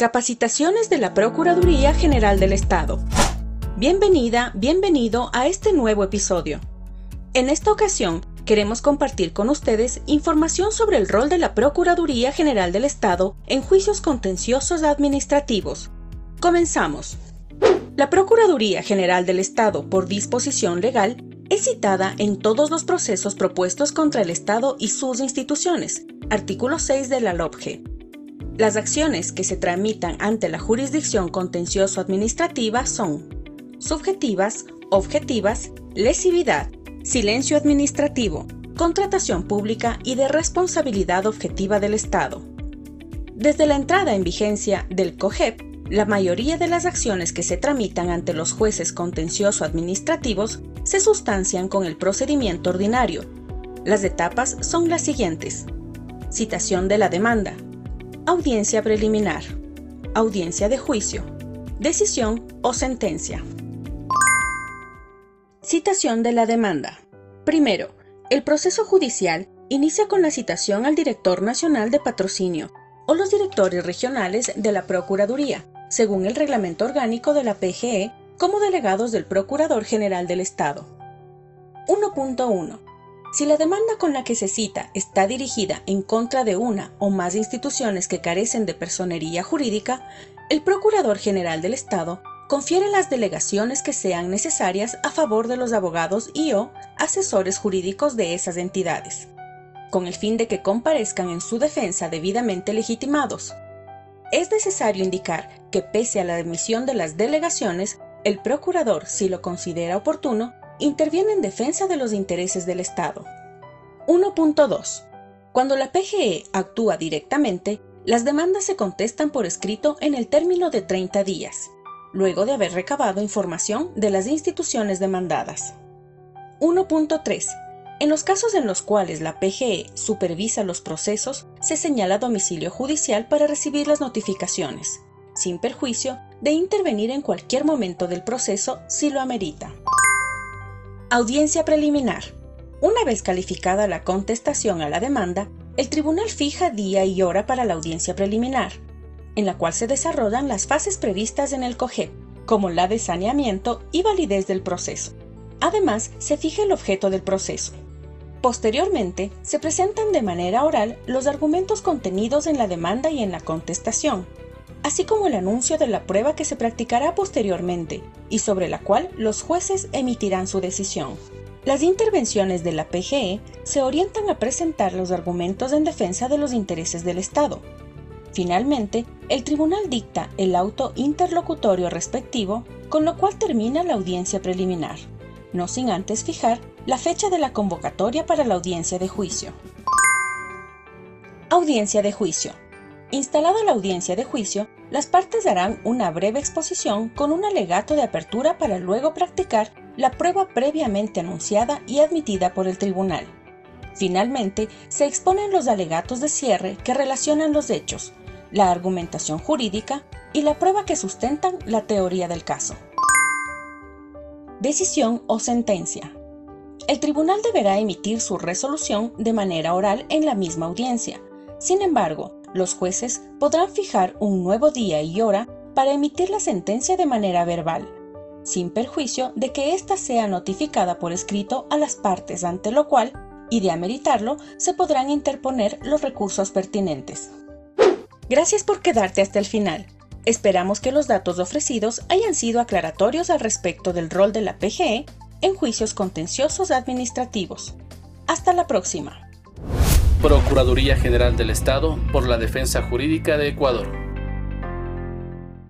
Capacitaciones de la Procuraduría General del Estado. Bienvenida, bienvenido a este nuevo episodio. En esta ocasión, queremos compartir con ustedes información sobre el rol de la Procuraduría General del Estado en juicios contenciosos administrativos. Comenzamos. La Procuraduría General del Estado, por disposición legal, es citada en todos los procesos propuestos contra el Estado y sus instituciones, artículo 6 de la LOPGE. Las acciones que se tramitan ante la jurisdicción contencioso-administrativa son subjetivas, objetivas, lesividad, silencio administrativo, contratación pública y de responsabilidad objetiva del Estado. Desde la entrada en vigencia del COGEP, la mayoría de las acciones que se tramitan ante los jueces contencioso-administrativos se sustancian con el procedimiento ordinario. Las etapas son las siguientes. Citación de la demanda. Audiencia preliminar. Audiencia de juicio. Decisión o sentencia. Citación de la demanda. Primero, el proceso judicial inicia con la citación al Director Nacional de Patrocinio o los directores regionales de la Procuraduría, según el reglamento orgánico de la PGE, como delegados del Procurador General del Estado. 1.1. Si la demanda con la que se cita está dirigida en contra de una o más instituciones que carecen de personería jurídica, el Procurador General del Estado confiere las delegaciones que sean necesarias a favor de los abogados y o asesores jurídicos de esas entidades, con el fin de que comparezcan en su defensa debidamente legitimados, es necesario indicar que pese a la admisión de las delegaciones, el procurador, si lo considera oportuno, interviene en defensa de los intereses del Estado. 1.2. Cuando la PGE actúa directamente, las demandas se contestan por escrito en el término de 30 días, luego de haber recabado información de las instituciones demandadas. 1.3 en los casos en los cuales la PGE supervisa los procesos, se señala domicilio judicial para recibir las notificaciones, sin perjuicio de intervenir en cualquier momento del proceso si lo amerita. Audiencia preliminar. Una vez calificada la contestación a la demanda, el tribunal fija día y hora para la audiencia preliminar, en la cual se desarrollan las fases previstas en el COGEP, como la de saneamiento y validez del proceso. Además, se fija el objeto del proceso, Posteriormente, se presentan de manera oral los argumentos contenidos en la demanda y en la contestación, así como el anuncio de la prueba que se practicará posteriormente y sobre la cual los jueces emitirán su decisión. Las intervenciones de la PGE se orientan a presentar los argumentos en defensa de los intereses del Estado. Finalmente, el tribunal dicta el auto interlocutorio respectivo, con lo cual termina la audiencia preliminar no sin antes fijar la fecha de la convocatoria para la audiencia de juicio. Audiencia de juicio. Instalada la audiencia de juicio, las partes darán una breve exposición con un alegato de apertura para luego practicar la prueba previamente anunciada y admitida por el tribunal. Finalmente, se exponen los alegatos de cierre que relacionan los hechos, la argumentación jurídica y la prueba que sustentan la teoría del caso. Decisión o sentencia. El tribunal deberá emitir su resolución de manera oral en la misma audiencia. Sin embargo, los jueces podrán fijar un nuevo día y hora para emitir la sentencia de manera verbal, sin perjuicio de que ésta sea notificada por escrito a las partes, ante lo cual, y de ameritarlo, se podrán interponer los recursos pertinentes. Gracias por quedarte hasta el final. Esperamos que los datos ofrecidos hayan sido aclaratorios al respecto del rol de la PGE en juicios contenciosos administrativos. Hasta la próxima. Procuraduría General del Estado por la Defensa Jurídica de Ecuador.